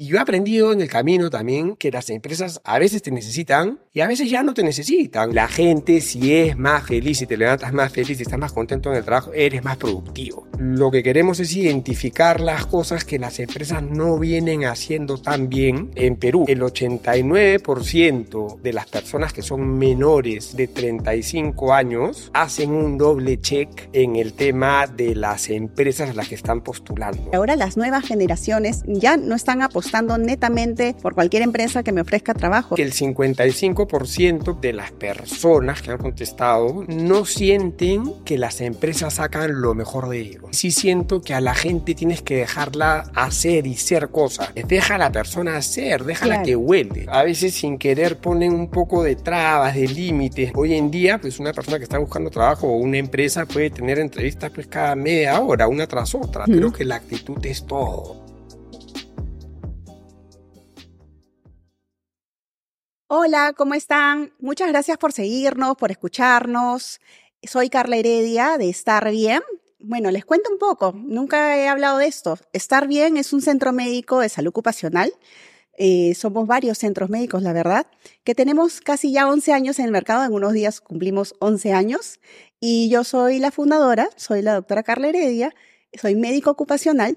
Y yo he aprendido en el camino también que las empresas a veces te necesitan y a veces ya no te necesitan. La gente, si es más feliz, si te levantas más feliz, y estás más contento en el trabajo, eres más productivo. Lo que queremos es identificar las cosas que las empresas no vienen haciendo tan bien. En Perú, el 89% de las personas que son menores de 35 años hacen un doble check en el tema de las empresas a las que están postulando. Ahora las nuevas generaciones ya no están apostando netamente por cualquier empresa que me ofrezca trabajo. Que el 55% de las personas que han contestado no sienten que las empresas sacan lo mejor de ellos. Sí siento que a la gente tienes que dejarla hacer y ser cosas. Deja a la persona hacer, déjala que huele. A veces sin querer ponen un poco de trabas, de límites. Hoy en día, pues una persona que está buscando trabajo o una empresa puede tener entrevistas pues cada media hora, una tras otra. Creo que la actitud es todo. Hola, ¿cómo están? Muchas gracias por seguirnos, por escucharnos. Soy Carla Heredia de Estar Bien. Bueno, les cuento un poco, nunca he hablado de esto. Estar Bien es un centro médico de salud ocupacional. Eh, somos varios centros médicos, la verdad, que tenemos casi ya 11 años en el mercado. En unos días cumplimos 11 años. Y yo soy la fundadora, soy la doctora Carla Heredia, soy médico ocupacional.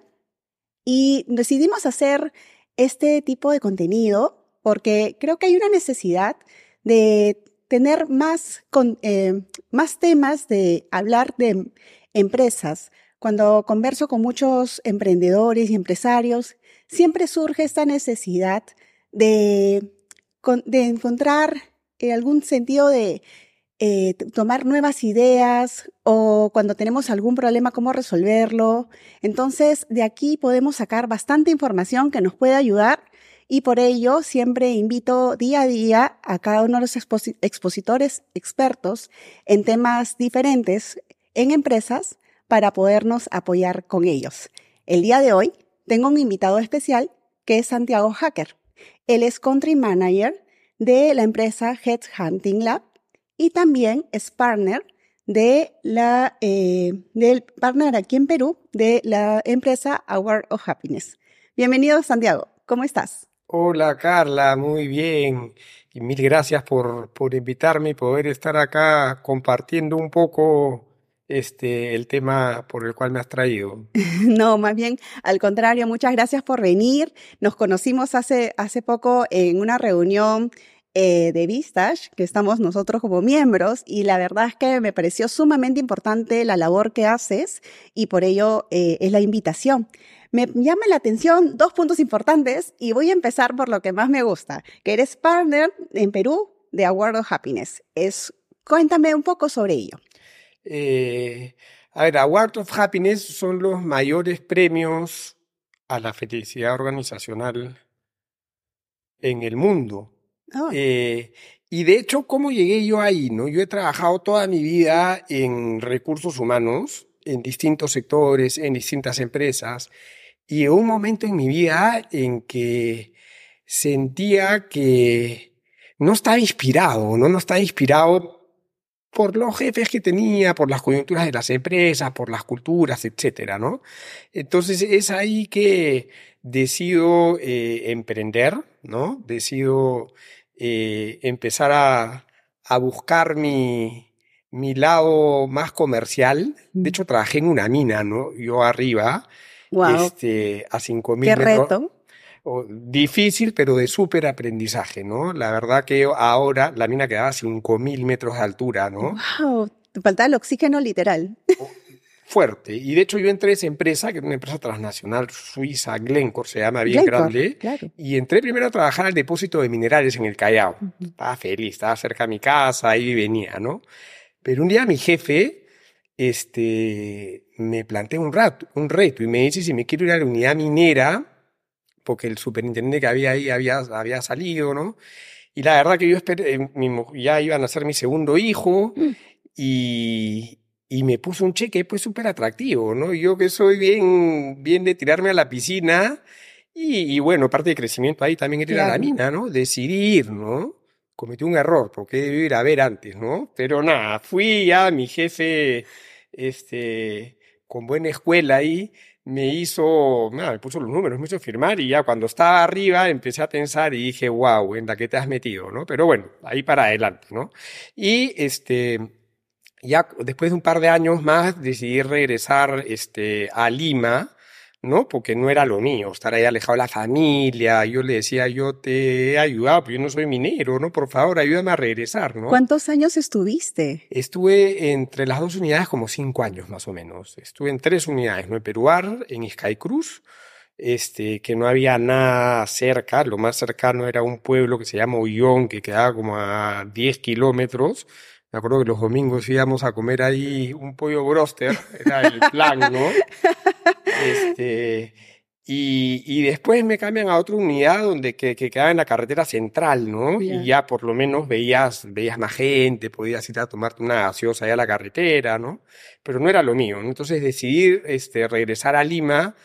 Y decidimos hacer este tipo de contenido porque creo que hay una necesidad de tener más, eh, más temas de hablar de empresas. Cuando converso con muchos emprendedores y empresarios, siempre surge esta necesidad de, de encontrar eh, algún sentido de eh, tomar nuevas ideas o cuando tenemos algún problema, cómo resolverlo. Entonces, de aquí podemos sacar bastante información que nos puede ayudar y por ello siempre invito día a día a cada uno de los expositores expertos en temas diferentes en empresas para podernos apoyar con ellos. El día de hoy tengo un invitado especial que es Santiago Hacker. Él es country manager de la empresa Headhunting Lab y también es partner de la, eh, del partner aquí en Perú de la empresa Award of Happiness. Bienvenido, Santiago. ¿Cómo estás? Hola Carla, muy bien. Y mil gracias por, por invitarme y poder estar acá compartiendo un poco este, el tema por el cual me has traído. No, más bien, al contrario, muchas gracias por venir. Nos conocimos hace, hace poco en una reunión eh, de Vistage, que estamos nosotros como miembros, y la verdad es que me pareció sumamente importante la labor que haces y por ello eh, es la invitación me llama la atención dos puntos importantes y voy a empezar por lo que más me gusta, que eres partner en Perú de Award of Happiness. Es, cuéntame un poco sobre ello. Eh, a ver, Award of Happiness son los mayores premios a la felicidad organizacional en el mundo. Ah. Eh, y de hecho, ¿cómo llegué yo ahí? ¿no? Yo he trabajado toda mi vida en recursos humanos, en distintos sectores, en distintas empresas, y llegó un momento en mi vida en que sentía que no estaba inspirado, ¿no? No estaba inspirado por los jefes que tenía, por las coyunturas de las empresas, por las culturas, etcétera, ¿no? Entonces es ahí que decido eh, emprender, ¿no? Decido eh, empezar a, a buscar mi, mi lado más comercial. De hecho, trabajé en una mina, ¿no? Yo arriba, este, a 5.000 metros. reto. difícil, pero de súper aprendizaje, ¿no? La verdad que ahora la mina quedaba a 5.000 metros de altura, ¿no? ¡Wow! Te faltaba el oxígeno literal. Fuerte. Y de hecho yo entré a esa empresa, que era una empresa transnacional suiza, Glencore, se llama bien grande. Y entré primero a trabajar al depósito de minerales en el Callao. Estaba feliz, estaba cerca de mi casa, ahí venía, ¿no? Pero un día mi jefe este, me planteé un, rato, un reto y me dice si me quiero ir a la unidad minera, porque el superintendente que había ahí había, había salido, ¿no? Y la verdad que yo esperé, eh, ya iban a ser mi segundo hijo mm. y, y me puso un cheque pues súper atractivo, ¿no? Yo que soy bien, bien de tirarme a la piscina y, bueno, parte de crecimiento ahí también era a la mina, ¿no? Decidir, ¿no? Cometí un error porque debí ir a ver antes, ¿no? Pero nada, fui ya, mi jefe este, con buena escuela ahí, me hizo, me puso los números, me hizo firmar y ya cuando estaba arriba empecé a pensar y dije, wow, en la que te has metido, ¿no? Pero bueno, ahí para adelante, ¿no? Y este, ya después de un par de años más decidí regresar este, a Lima, ¿no? Porque no era lo mío, estar ahí alejado de la familia. Yo le decía, yo te he ayudado, pero yo no soy minero, ¿no? Por favor, ayúdame a regresar, ¿no? ¿Cuántos años estuviste? Estuve entre las dos unidades como cinco años más o menos. Estuve en tres unidades, ¿no? En Peruar, en Cruz, este, que no había nada cerca, lo más cercano era un pueblo que se llama Ullón, que quedaba como a 10 kilómetros, me acuerdo que los domingos íbamos a comer ahí un pollo broster, era el plan, ¿no? Este, y, y, después me cambian a otra unidad donde que, que quedaba en la carretera central, ¿no? Y ya por lo menos veías, veías más gente, podías ir a tomarte una gaseosa allá a la carretera, ¿no? Pero no era lo mío. Entonces decidí este, regresar a Lima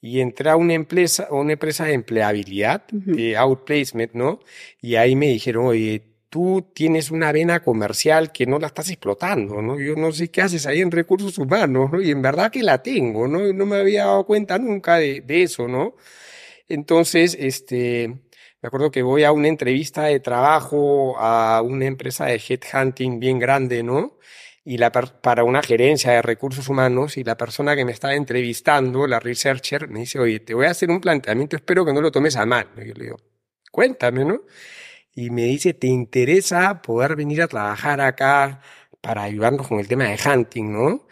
y entré a una empresa, una empresa de empleabilidad, de outplacement, ¿no? Y ahí me dijeron, oye, tú tienes una vena comercial que no la estás explotando, ¿no? Yo no sé qué haces ahí en recursos humanos, ¿no? Y en verdad que la tengo, ¿no? No me había dado cuenta nunca de, de eso, ¿no? Entonces, este, me acuerdo que voy a una entrevista de trabajo a una empresa de headhunting bien grande, ¿no? Y la para una gerencia de recursos humanos y la persona que me estaba entrevistando, la researcher, me dice, oye, te voy a hacer un planteamiento, espero que no lo tomes a mal. Y yo le digo, cuéntame, ¿no? Y me dice, ¿te interesa poder venir a trabajar acá para ayudarnos con el tema de hunting, no?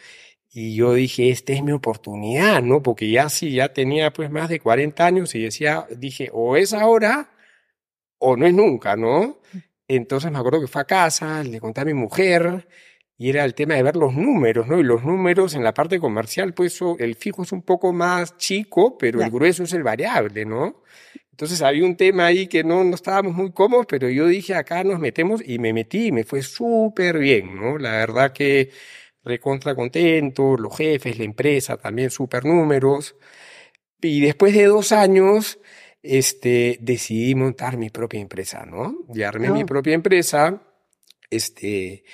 Y yo dije, esta es mi oportunidad, ¿no? Porque ya sí, ya tenía pues más de 40 años y decía, dije, o es ahora o no es nunca, ¿no? Entonces me acuerdo que fue a casa, le conté a mi mujer y era el tema de ver los números, ¿no? Y los números en la parte comercial, pues el fijo es un poco más chico, pero el grueso es el variable, ¿no? Entonces había un tema ahí que no, no estábamos muy cómodos, pero yo dije, acá nos metemos y me metí y me fue súper bien, ¿no? La verdad que recontra contento, los jefes, la empresa, también súper números. Y después de dos años, este, decidí montar mi propia empresa, ¿no? Y armé mi oh. propia empresa, este,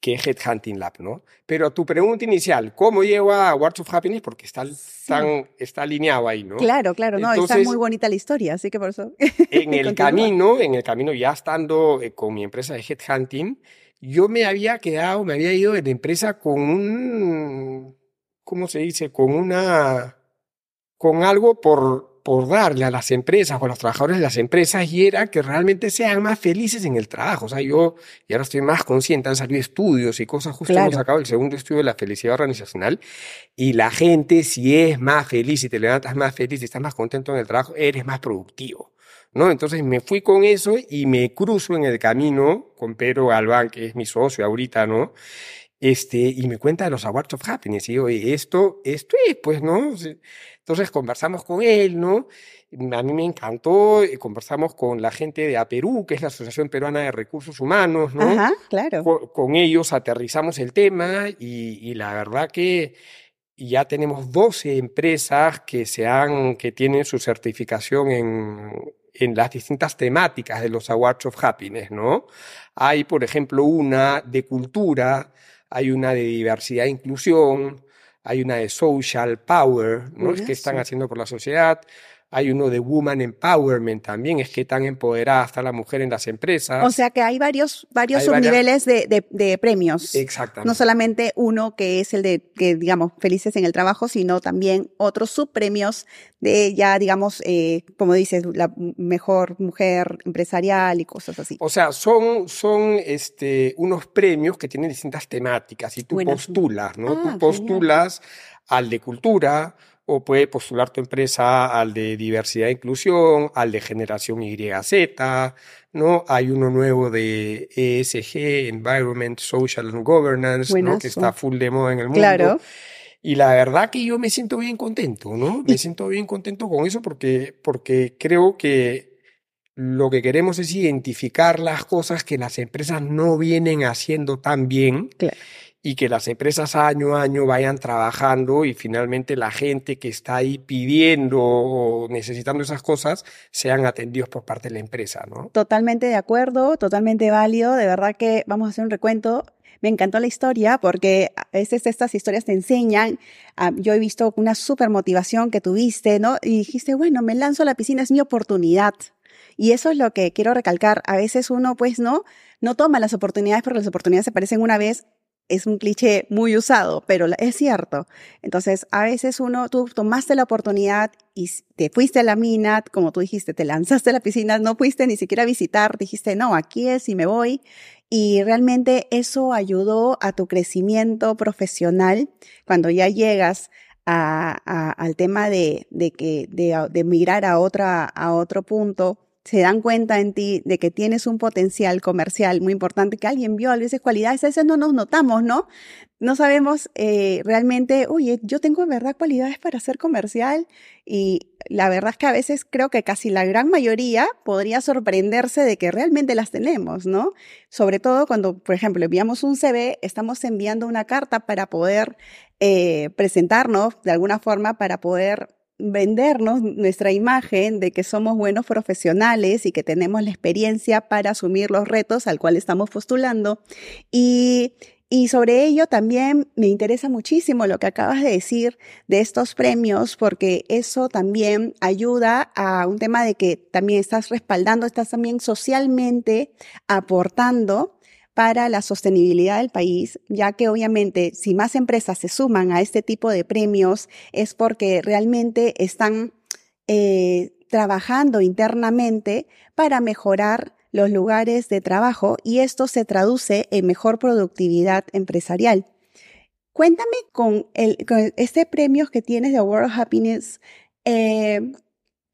que Headhunting Lab, ¿no? Pero tu pregunta inicial, ¿cómo llego a Words of Happiness? Porque está, tan, está alineado ahí, ¿no? Claro, claro, no, está muy bonita la historia, así que por eso. En el camino, en el camino ya estando eh, con mi empresa de Headhunting, yo me había quedado, me había ido de la empresa con un, ¿cómo se dice? Con una, con algo por, por darle a las empresas o a los trabajadores de las empresas y era que realmente sean más felices en el trabajo. O sea, yo y ahora estoy más consciente, han salido estudios y cosas, justo hemos sacado el segundo estudio de la felicidad organizacional y la gente si es más feliz, si te levantas más feliz, y estás más contento en el trabajo, eres más productivo. ¿No? Entonces me fui con eso y me cruzo en el camino con Pedro Galván, que es mi socio ahorita, ¿no? Este, y me cuenta de los Awards of Happiness. Y digo, esto, esto es, pues, ¿no? Entonces conversamos con él, ¿no? A mí me encantó, y conversamos con la gente de APERU, que es la Asociación Peruana de Recursos Humanos, ¿no? Ajá, claro. Con, ellos aterrizamos el tema y, la verdad que ya tenemos 12 empresas que, se han, que tienen su certificación en, en las distintas temáticas de los Awards of Happiness, ¿no? Hay, por ejemplo, una de cultura, hay una de diversidad e inclusión, hay una de social power, ¿no? Es que están haciendo por la sociedad. Hay uno de Woman Empowerment también, es que tan empoderada está la mujer en las empresas. O sea que hay varios, varios subniveles de, de, premios. Exactamente. No solamente uno que es el de, que digamos, felices en el trabajo, sino también otros subpremios de ya, digamos, eh, como dices, la mejor mujer empresarial y cosas así. O sea, son, son este, unos premios que tienen distintas temáticas y tú postulas, ¿no? tú ah, postulas al de cultura, o puede postular tu empresa al de diversidad e inclusión, al de generación YZ, ¿no? Hay uno nuevo de ESG, Environment, Social and Governance, ¿no? Que está full de moda en el mundo. Claro. Y la verdad que yo me siento bien contento, ¿no? Me siento bien contento con eso porque, porque creo que lo que queremos es identificar las cosas que las empresas no vienen haciendo tan bien. Claro y que las empresas año a año vayan trabajando y finalmente la gente que está ahí pidiendo o necesitando esas cosas sean atendidos por parte de la empresa, ¿no? Totalmente de acuerdo, totalmente válido. De verdad que vamos a hacer un recuento. me encantó la historia porque a veces estas historias te enseñan. Ah, yo he visto una super motivación que tuviste, ¿no? Y dijiste, bueno, me lanzo a la piscina, es mi oportunidad. Y eso es lo que quiero recalcar. A veces uno, pues, no, no toma las oportunidades porque las oportunidades se aparecen una vez es un cliché muy usado, pero es cierto. Entonces, a veces uno, tú tomaste la oportunidad y te fuiste a la mina, como tú dijiste, te lanzaste a la piscina, no fuiste ni siquiera a visitar, dijiste, no, aquí es y me voy. Y realmente eso ayudó a tu crecimiento profesional cuando ya llegas al tema de, de que, de, de a otra, a otro punto se dan cuenta en ti de que tienes un potencial comercial muy importante, que alguien vio a veces cualidades, a veces no nos notamos, ¿no? No sabemos eh, realmente, oye, yo tengo en verdad cualidades para ser comercial y la verdad es que a veces creo que casi la gran mayoría podría sorprenderse de que realmente las tenemos, ¿no? Sobre todo cuando, por ejemplo, enviamos un CV, estamos enviando una carta para poder eh, presentarnos de alguna forma, para poder vendernos nuestra imagen de que somos buenos profesionales y que tenemos la experiencia para asumir los retos al cual estamos postulando. Y, y sobre ello también me interesa muchísimo lo que acabas de decir de estos premios, porque eso también ayuda a un tema de que también estás respaldando, estás también socialmente aportando para la sostenibilidad del país, ya que obviamente si más empresas se suman a este tipo de premios es porque realmente están eh, trabajando internamente para mejorar los lugares de trabajo y esto se traduce en mejor productividad empresarial. Cuéntame con, este premio que tienes de World Happiness eh,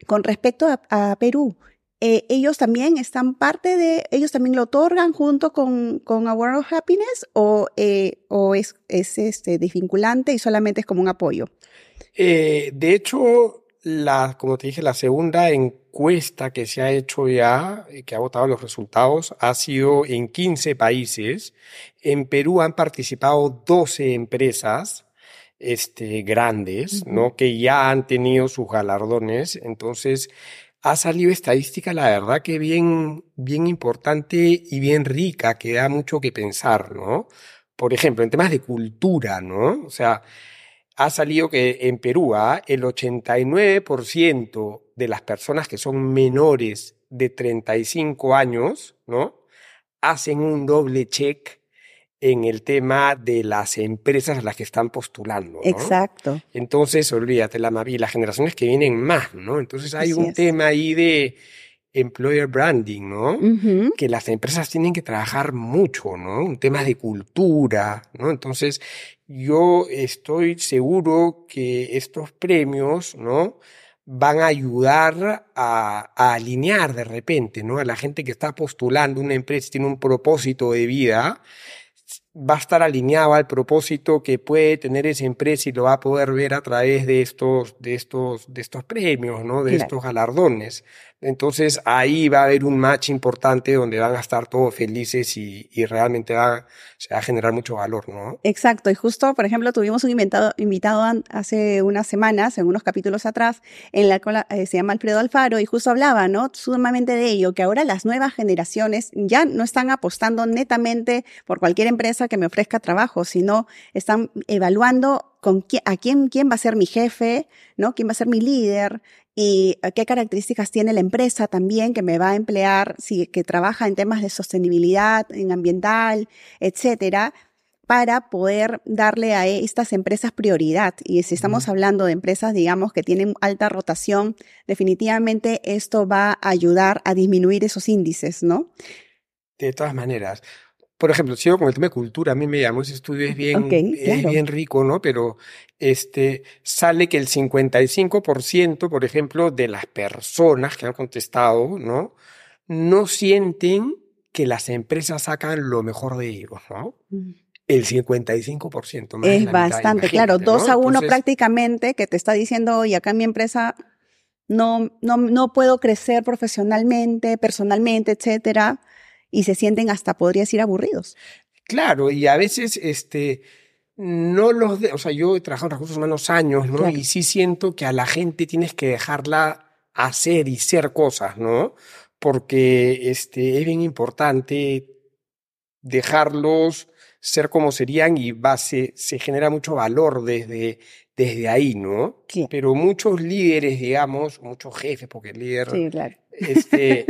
con respecto a Perú. Eh, ellos también están parte de, ellos también lo otorgan junto con, con Award of Happiness o, eh, o es, es este, desvinculante y solamente es como un apoyo? Eh, de hecho, la, como te dije, la segunda encuesta que se ha hecho ya, que ha votado los resultados, ha sido en 15 países. En Perú han participado 12 empresas este, grandes, ¿no? Que ya han tenido sus galardones. Entonces, ha salido estadística, la verdad que bien, bien importante y bien rica, que da mucho que pensar, ¿no? Por ejemplo, en temas de cultura, ¿no? O sea, ha salido que en Perú ¿ah? el 89% de las personas que son menores de 35 años, ¿no? Hacen un doble check en el tema de las empresas a las que están postulando. Exacto. Entonces, olvídate, la y las generaciones que vienen más, ¿no? Entonces hay un tema ahí de employer branding, ¿no? Que las empresas tienen que trabajar mucho, ¿no? Un tema de cultura, ¿no? Entonces, yo estoy seguro que estos premios, ¿no? van a ayudar a, a, alinear de repente, ¿no? A la gente que está postulando una empresa, tiene un propósito de vida, va a estar alineado al propósito que puede tener esa empresa y lo va a poder ver a través de estos, de estos, de estos premios, ¿no? De estos galardones. Entonces ahí va a haber un match importante donde van a estar todos felices y, y realmente va, se va a generar mucho valor, ¿no? Exacto. Y justo, por ejemplo, tuvimos un invitado, invitado hace unas semanas, en unos capítulos atrás, en la cual eh, se llama Alfredo Alfaro y justo hablaba, ¿no? Sumamente de ello, que ahora las nuevas generaciones ya no están apostando netamente por cualquier empresa que me ofrezca trabajo, sino están evaluando con quién, a quién, quién va a ser mi jefe, ¿no? ¿Quién va a ser mi líder? y eh, qué características tiene la empresa también que me va a emplear, si que trabaja en temas de sostenibilidad, en ambiental, etcétera, para poder darle a estas empresas prioridad. Y si estamos hablando de empresas, digamos, que tienen alta rotación, definitivamente esto va a ayudar a disminuir esos índices, ¿no? De todas maneras, por ejemplo, sigo con el tema de cultura, a mí me llamó ese estudio, es bien, es bien rico, ¿no? Pero este, sale que el 55%, por ejemplo, de las personas que han contestado, ¿no? No sienten que las empresas sacan lo mejor de ellos, ¿no? Mm. El 55%. Más es bastante, claro, dos a uno prácticamente que te está diciendo, y acá en mi empresa no, no, no puedo crecer profesionalmente, personalmente, etcétera y se sienten hasta, podría decir, aburridos. Claro, y a veces, este, no los, de, o sea, yo he trabajado en recursos humanos años, ¿no? Y sí siento que a la gente tienes que dejarla hacer y ser cosas, ¿no? Porque, este, es bien importante dejarlos ser como serían y base, se genera mucho valor desde, desde ahí, ¿no? Sí. Pero muchos líderes, digamos, muchos jefes, porque el líder sí, claro este,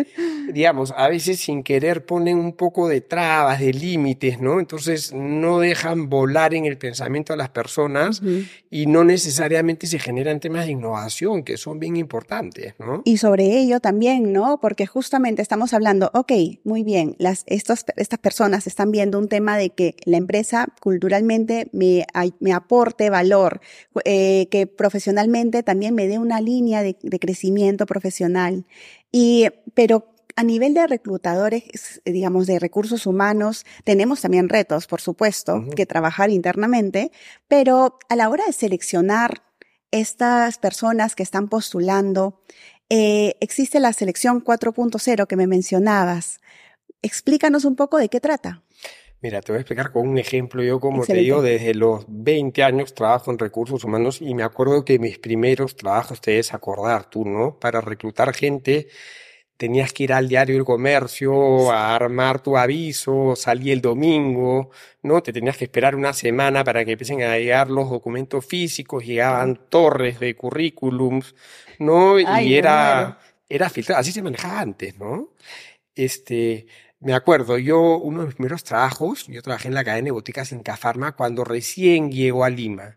digamos, a veces sin querer ponen un poco de trabas, de límites, ¿no? Entonces no dejan volar en el pensamiento a las personas y no necesariamente se generan temas de innovación que son bien importantes, ¿no? Y sobre ello también, ¿no? Porque justamente estamos hablando, ok, muy bien, las, estos, estas personas están viendo un tema de que la empresa culturalmente me, me aporte valor, eh, que profesionalmente también me dé una línea de, de crecimiento profesional. Y, pero a nivel de reclutadores, digamos, de recursos humanos, tenemos también retos, por supuesto, que trabajar internamente, pero a la hora de seleccionar estas personas que están postulando, eh, existe la selección 4.0 que me mencionabas. Explícanos un poco de qué trata. Mira, te voy a explicar con un ejemplo. Yo, como te digo, desde los 20 años trabajo en recursos humanos y me acuerdo que mis primeros trabajos, te debes acordar tú, ¿no? Para reclutar gente tenías que ir al diario El Comercio a armar tu aviso, salí el domingo, ¿no? Te tenías que esperar una semana para que empiecen a llegar los documentos físicos, llegaban torres de currículums, ¿no? y era, era filtrado, así se manejaba antes, ¿no? Este, me acuerdo, yo, uno de mis primeros trabajos, yo trabajé en la cadena de boticas en Cafarma cuando recién llegó a Lima.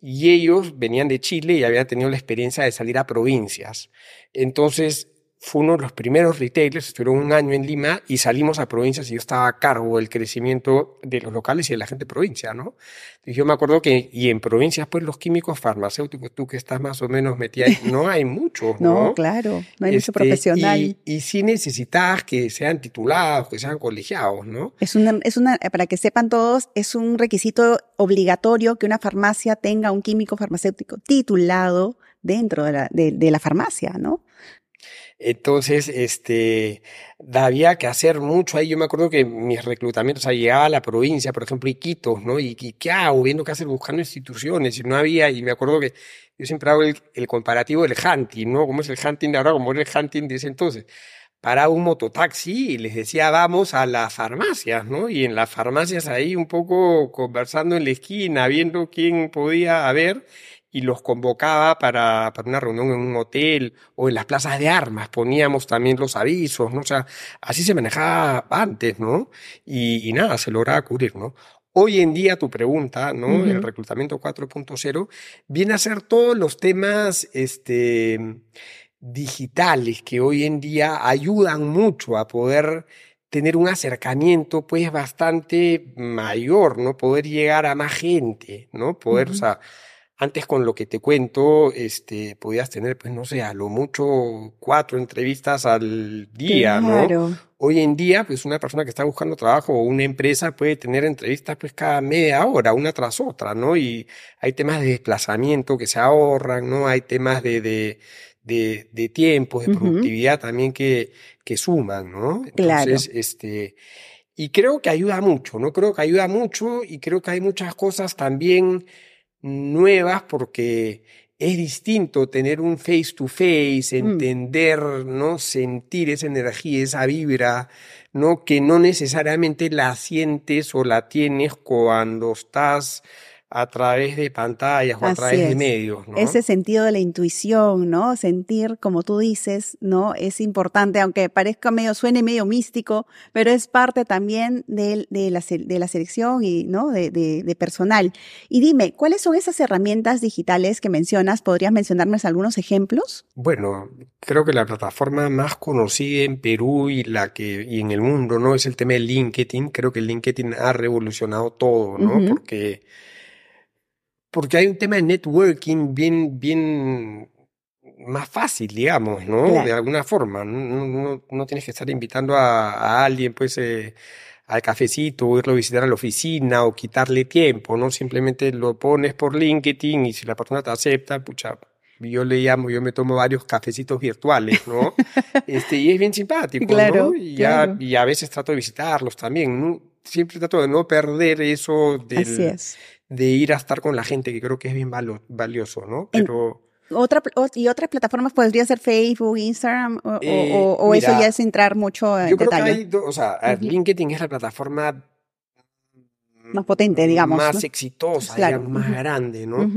Y ellos venían de Chile y habían tenido la experiencia de salir a provincias. Entonces, fue uno de los primeros retailers, estuvieron un año en Lima y salimos a provincias y yo estaba a cargo del crecimiento de los locales y de la gente de provincia, ¿no? Y yo me acuerdo que, y en provincias, pues los químicos farmacéuticos, tú que estás más o menos metida ahí, no hay muchos, ¿no? no, claro, no hay mucho este, profesional. Y, y sí necesitas que sean titulados, que sean colegiados, ¿no? Es una, es una, para que sepan todos, es un requisito obligatorio que una farmacia tenga un químico farmacéutico titulado dentro de la, de, de la farmacia, ¿no? Entonces, este, había que hacer mucho ahí. Yo me acuerdo que mis reclutamientos, o llegaba a la provincia, por ejemplo, Iquitos, ¿no? Y, ¿qué hago? Viendo qué hacer, buscando instituciones, y no había, y me acuerdo que yo siempre hago el, el comparativo del hunting, ¿no? ¿Cómo es el hunting de ahora? ¿Cómo era el hunting de ese entonces? Paraba un mototaxi y les decía, vamos a las farmacias, ¿no? Y en las farmacias ahí un poco conversando en la esquina, viendo quién podía haber y los convocaba para, para, una reunión en un hotel o en las plazas de armas, poníamos también los avisos, ¿no? O sea, así se manejaba antes, ¿no? Y, y nada, se lograba cubrir, ¿no? Hoy en día tu pregunta, ¿no? El reclutamiento 4.0 viene a ser todos los temas, este, digitales que hoy en día ayudan mucho a poder tener un acercamiento pues bastante mayor, ¿no? Poder llegar a más gente, ¿no? Poder, o sea, antes con lo que te cuento, este, podías tener, pues no sé, a lo mucho cuatro entrevistas al día, ¿no? Hoy en día, pues una persona que está buscando trabajo o una empresa puede tener entrevistas pues cada media hora, una tras otra, ¿no? Y hay temas de desplazamiento que se ahorran, ¿no? Hay temas de, de, de, de tiempo, de productividad también que, que suman, ¿no? Entonces, este, y creo que ayuda mucho, ¿no? Creo que ayuda mucho y creo que hay muchas cosas también nuevas porque es distinto tener un face to face, mm. entender, ¿no? Sentir esa energía, esa vibra, ¿no? Que no necesariamente la sientes o la tienes cuando estás a través de pantallas o a través de medios. ¿no? Ese sentido de la intuición, ¿no? Sentir, como tú dices, ¿no? Es importante, aunque parezca medio, suene medio místico, pero es parte también de, de, la, de la, selección y, ¿no? De, de, personal. Y dime, ¿cuáles son esas herramientas digitales que mencionas? ¿Podrías mencionarme algunos ejemplos? Bueno, creo que la plataforma más conocida en Perú y la que y en el mundo, ¿no? Es el tema de LinkedIn. Creo que LinkedIn ha revolucionado todo, ¿no? Porque porque hay un tema de networking bien, bien más fácil, digamos, ¿no? De alguna forma. No, no, tienes que estar invitando a, alguien, pues, eh, al cafecito, o irlo a visitar a la oficina, o quitarle tiempo, ¿no? Simplemente lo pones por LinkedIn y si la persona te acepta, pucha, yo le llamo, yo me tomo varios cafecitos virtuales, ¿no? este, y es bien simpático, ¿no? Y, ya, y a veces trato de visitarlos también, ¿no? Siempre trato de no perder eso del, Así es de ir a estar con la gente, que creo que es bien valioso, ¿no? Pero... Otra, ¿Y otras plataformas podría ser Facebook, Instagram o, o, eh, eso ya es entrar mucho en yo creo Que hay o sea, LinkedIn es la plataforma más potente, digamos. Más exitosa, más grande, ¿no?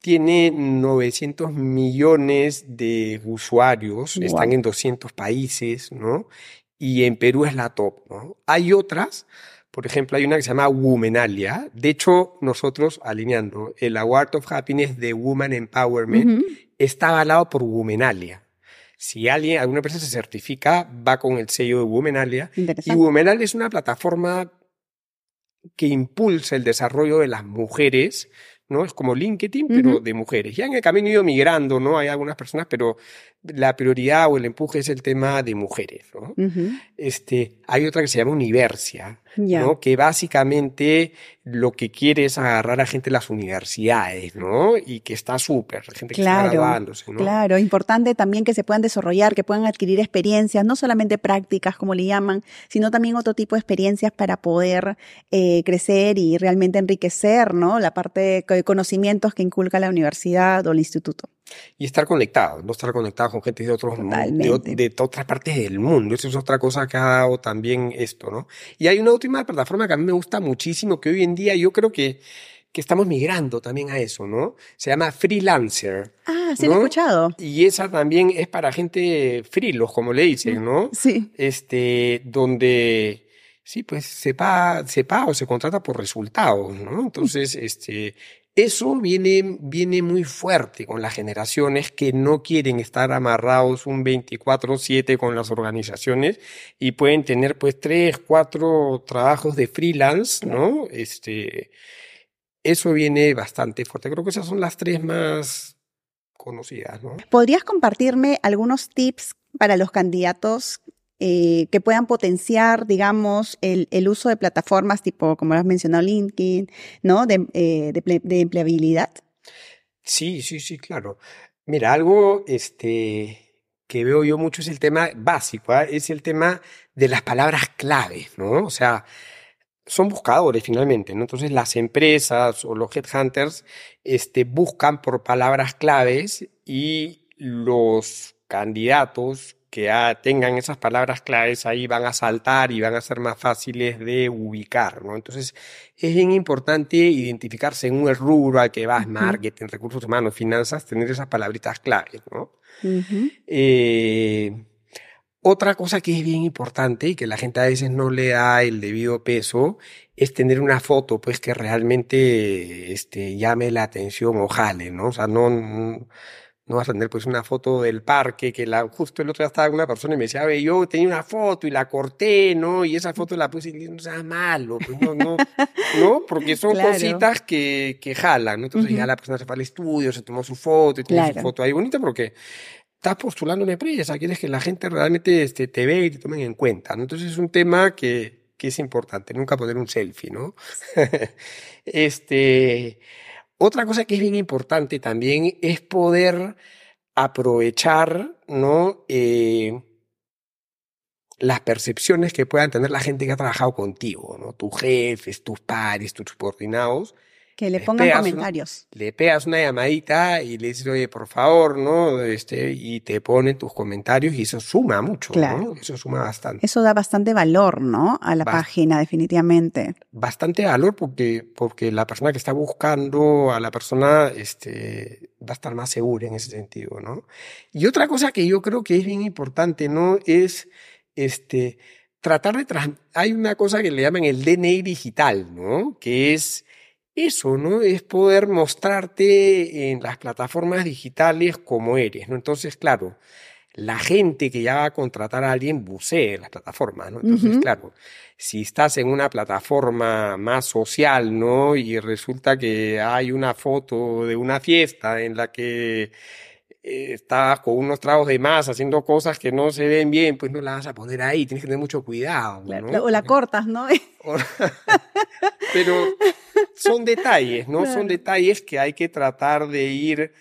Tiene 900 millones de usuarios, están en 200 países, ¿no? Y en Perú es la top, ¿no? Hay otras, por ejemplo, hay una que se llama Womenalia. De hecho, nosotros, alineando, el Award of Happiness de Woman Empowerment está avalado por Womenalia. Si alguien, alguna empresa se certifica, va con el sello de Womenalia. Y Womenalia es una plataforma que impulsa el desarrollo de las mujeres ¿no? Es como LinkedIn, pero de mujeres. Ya en el camino ido migrando, ¿no? Hay algunas personas, pero la prioridad o el empuje es el tema de mujeres, ¿no? este, hay otra que se llama Universia, ¿no? Que básicamente lo que quiere es agarrar a gente de las universidades, ¿no? Y que está súper, gente que está graduándose, ¿no? Claro, importante también que se puedan desarrollar, que puedan adquirir experiencias, no solamente prácticas, como le llaman, sino también otro tipo de experiencias para poder eh, crecer y realmente enriquecer, ¿no? La parte de conocimientos que inculca la universidad o el instituto. Y estar conectado, no estar conectado con gente de otros de, de, otras partes del mundo. Eso es otra cosa que ha dado también esto, ¿no? Y hay una última plataforma que a mí me gusta muchísimo, que hoy en día yo creo que, que estamos migrando también a eso, ¿no? Se llama Freelancer. Ah, sí, lo he escuchado. Y esa también es para gente freelos, como le dicen, ¿no? Sí. Este, donde sí, pues se paga, se paga o se contrata por resultados, ¿no? Entonces, este, eso viene, viene muy fuerte con las generaciones que no quieren estar amarrados un 24/7 con las organizaciones y pueden tener pues tres, cuatro trabajos de freelance, ¿no? Este, eso viene bastante fuerte. Creo que esas son las tres más conocidas, ¿no? ¿Podrías compartirme algunos tips para los candidatos eh, que puedan potenciar, digamos, el, el, uso de plataformas tipo, como lo has mencionado, LinkedIn, ¿no? De, eh, de, empleabilidad. Sí, sí, sí, claro. Mira, algo este, que veo yo mucho es el tema básico, ¿ah? es el tema de las palabras clave, ¿no? O sea, son buscadores finalmente, ¿no? Entonces las empresas o los headhunters este, buscan por palabras claves y los candidatos que tengan esas palabras claves ahí van a saltar y van a ser más fáciles de ubicar, ¿no? Entonces, es bien importante identificar según el rubro al que vas, marketing, recursos humanos, finanzas, tener esas palabritas claves, ¿no? Eh, otra cosa que es bien importante y que la gente a veces no le da el debido peso es tener una foto, pues, que realmente este, llame la atención o jale, ¿no? O sea, no no vas a tener pues una foto del parque, que la, justo el otro día estaba una persona y me decía, ve, yo tenía una foto y la corté, ¿no? Y esa foto la puse y no sea malo, pues no, no, ¿no? Porque son cositas que, que jalan, ¿no? Entonces ya la persona se fue al estudio, se tomó su foto y tiene su foto ahí bonita porque estás postulando una empresa, quieres que la gente realmente este, te vea y te tomen en cuenta, ¿no? Entonces es un tema que, que es importante, nunca poner un selfie, ¿no? este, otra cosa que es bien importante también es poder aprovechar, ¿no? Eh, las percepciones que puedan tener la gente que ha trabajado contigo, ¿no? Tus jefes, tus pares, tus subordinados, que le pongan comentarios. le pegas una llamadita y le dices, oye, por favor, ¿no? Este, y te ponen tus comentarios y eso suma mucho, claro. ¿no? Eso suma bastante. Eso da bastante valor, ¿no? A la página, definitivamente. Bastante valor porque, porque la persona que está buscando a la persona, este, va a estar más segura en ese sentido, ¿no? Y otra cosa que yo creo que es bien importante, ¿no? Es, este, tratar de... Hay una cosa que le llaman el DNI digital, ¿no? Que es eso, ¿no? Es poder mostrarte en las plataformas digitales como eres, ¿no? Entonces, claro, la gente que ya va a contratar a alguien bucee las plataformas, ¿no? Entonces, claro, si estás en una plataforma más social, ¿no? Y resulta que hay una foto de una fiesta en la que eh, estás con unos tragos de más haciendo cosas que no se ven bien, pues no la vas a poner ahí, tienes que tener mucho cuidado. ¿no? O la cortas, ¿no? Pero son detalles, ¿no? Son detalles que hay que tratar de ir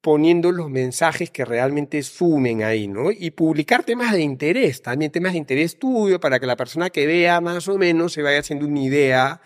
poniendo los mensajes que realmente sumen ahí, ¿no? Y publicar temas de interés, también temas de interés tuyo, para que la persona que vea más o menos se vaya haciendo una idea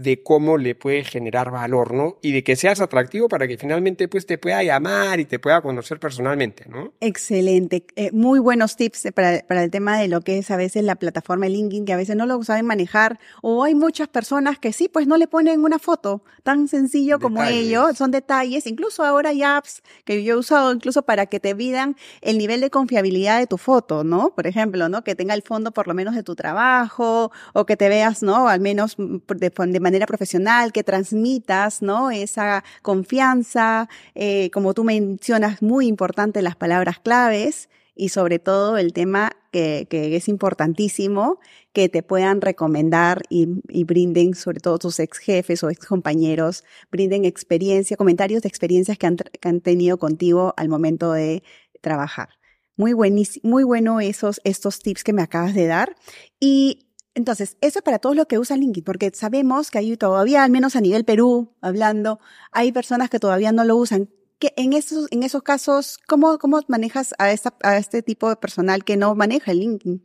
de cómo le puede generar valor, ¿no? Y de que seas atractivo para que finalmente pues te pueda llamar y te pueda conocer personalmente, ¿no? Excelente. Eh, muy buenos tips para, para, el tema de lo que es a veces la plataforma de LinkedIn, que a veces no lo saben manejar, o hay muchas personas que sí, pues no le ponen una foto tan sencillo como ello, son detalles, incluso ahora hay apps que yo he usado incluso para que te vidan el nivel de confiabilidad de tu foto, ¿no? Por ejemplo, ¿no? Que tenga el fondo por lo menos de tu trabajo, o que te veas, ¿no? Al menos de, de manera profesional, que transmitas, ¿no? Esa confianza, eh, como tú mencionas, muy importante las palabras claves y sobre todo el tema que, que es importantísimo, que te puedan recomendar y, y, brinden, sobre todo tus ex jefes o ex compañeros, brinden experiencia, comentarios de experiencias que han, que han tenido contigo al momento de trabajar. Muy buenísimo, muy bueno esos, estos tips que me acabas de dar. Y entonces, eso es para todos los que usan LinkedIn, porque sabemos que hay todavía, al menos a nivel Perú, hablando, hay personas que todavía no lo usan. Que en esos, en esos casos, ¿cómo, cómo manejas a, esta, a este tipo de personal que no maneja el LinkedIn?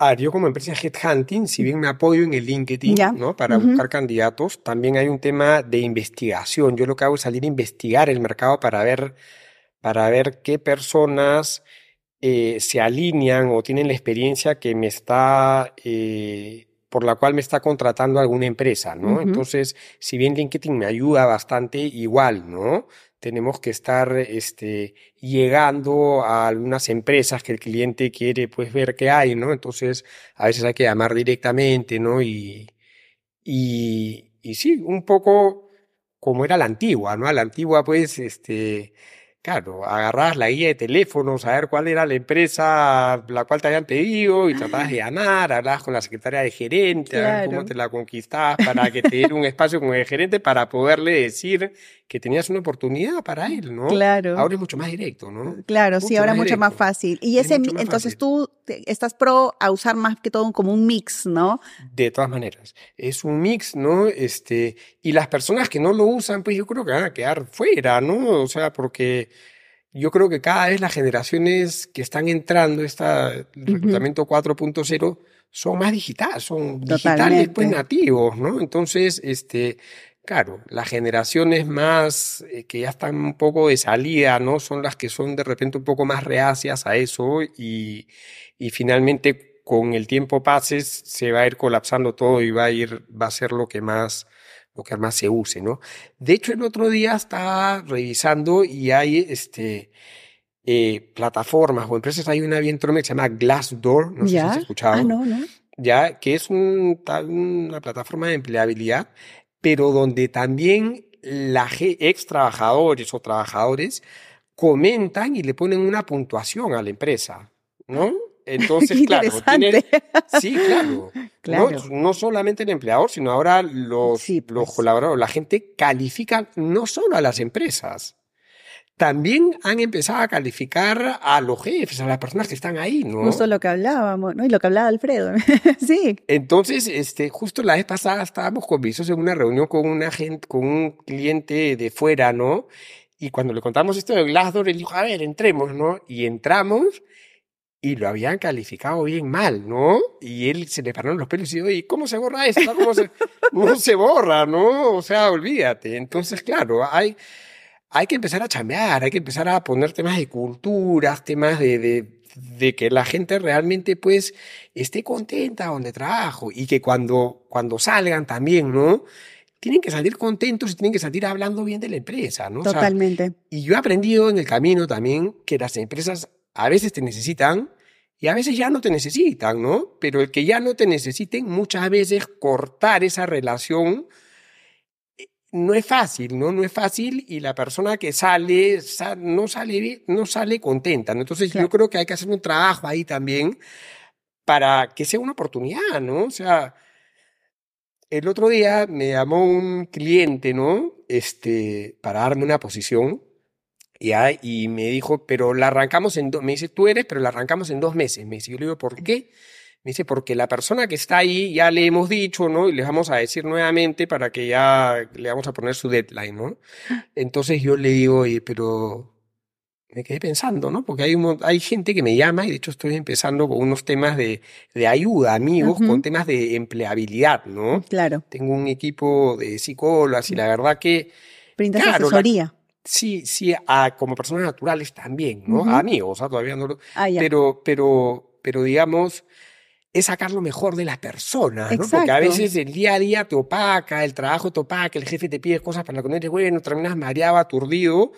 Ah, yo como empresa Headhunting, si bien me apoyo en el LinkedIn, ¿no? Para buscar candidatos, también hay un tema de investigación. Yo lo que hago es salir a investigar el mercado para ver, para ver qué personas eh, se alinean o tienen la experiencia que me está, eh, por la cual me está contratando alguna empresa, ¿no? Entonces, si bien LinkedIn me ayuda bastante, igual, ¿no? Tenemos que estar este, llegando a algunas empresas que el cliente quiere pues ver qué hay, ¿no? Entonces, a veces hay que llamar directamente, ¿no? Y, y, y sí, un poco como era la antigua, ¿no? A la antigua, pues, este, Claro, agarrabas la guía de teléfono, saber cuál era la empresa la cual te habían pedido y tratabas de llamar, hablabas con la secretaria de gerente, a ver cómo te la conquistabas para que te diera un espacio con el gerente para poderle decir que tenías una oportunidad para él, ¿no? Claro. Ahora es mucho más directo, ¿no? Claro, sí, ahora es mucho más fácil. Y ese, entonces tú estás pro a usar más que todo como un mix, ¿no? De todas maneras, es un mix, ¿no? Este, y las personas que no lo usan, pues yo creo que van a quedar fuera, ¿no? O sea, porque yo creo que cada vez las generaciones que están entrando, este reclutamiento 4.0, son más digitales, son digitales, pues nativos, ¿no? Entonces, este, claro, las generaciones más eh, que ya están un poco de salida, ¿no? Son las que son de repente un poco más reacias a eso y, y finalmente con el tiempo pases se va a ir colapsando todo y va a ir, va a ser lo que más, lo que más se use, ¿no? De hecho, el otro día estaba revisando y hay este, eh, plataformas o empresas, hay una bien que se llama Glassdoor, no sé si has escuchado. Ah, no, no. Ya, que es un, una plataforma de empleabilidad, pero donde también la ex trabajadores o trabajadores comentan y le ponen una puntuación a la empresa, ¿no? Entonces, claro, sí, claro. No, solamente el empleador, sino ahora los, los pues. colaboradores, la gente califica no solo a las empresas, también han empezado a calificar a los jefes, a las personas que están ahí, ¿no? Justo lo que hablábamos, ¿no? Y lo que hablaba Alfredo, sí. Entonces, este, justo la vez pasada estábamos con visos en una reunión con una gente, con un cliente de fuera, ¿no? Y cuando le contamos esto de Glassdoor, él dijo, a ver, entremos, ¿no? Y entramos y lo habían calificado bien mal, ¿no? Y él se le pararon los pelos y dijo, oye, ¿cómo se borra esto? ¿Cómo se... no se borra, ¿no? O sea, olvídate. Entonces, claro, hay, hay que empezar a chambear, hay que empezar a poner temas de culturas, temas de, de, de que la gente realmente, pues, esté contenta donde trabajo y que cuando, cuando salgan también, ¿no? tienen que salir contentos y tienen que salir hablando bien de la empresa, ¿no? Totalmente. y yo he aprendido en el camino también que las empresas a veces te necesitan y a veces ya no te necesitan, ¿no? Pero el que ya no te necesiten, muchas veces cortar esa relación no es fácil, ¿no? No es fácil y la persona que sale no sale no sale contenta, ¿no? Entonces yo creo que hay que hacer un trabajo ahí también para que sea una oportunidad, ¿no? O sea, el otro día me llamó un cliente, ¿no? Este, para darme una posición y me dijo, pero la arrancamos en dos, me dice, tú eres, pero la arrancamos en dos meses. Me dice, yo le digo, ¿por qué? Me dice, porque la persona que está ahí ya le hemos dicho, ¿no? Y le vamos a decir nuevamente para que ya le vamos a poner su deadline, ¿no? Entonces yo le digo, oye, pero me quedé pensando, ¿no? Porque hay, hay gente que me llama y de hecho estoy empezando con unos temas de, de ayuda, amigos, con temas de empleabilidad, ¿no? Claro. Tengo un equipo de psicólogas y la verdad que... Brindas asesoría. sí, sí, a, como personas naturales también, ¿no? A amigos, todavía no lo... Ah, pero, pero, pero digamos, es sacar lo mejor de las personas, ¿no? Porque a veces el día a día te opaca, el trabajo te opaca, el jefe te pide cosas para las que no eres bueno, terminas mareado, aturdido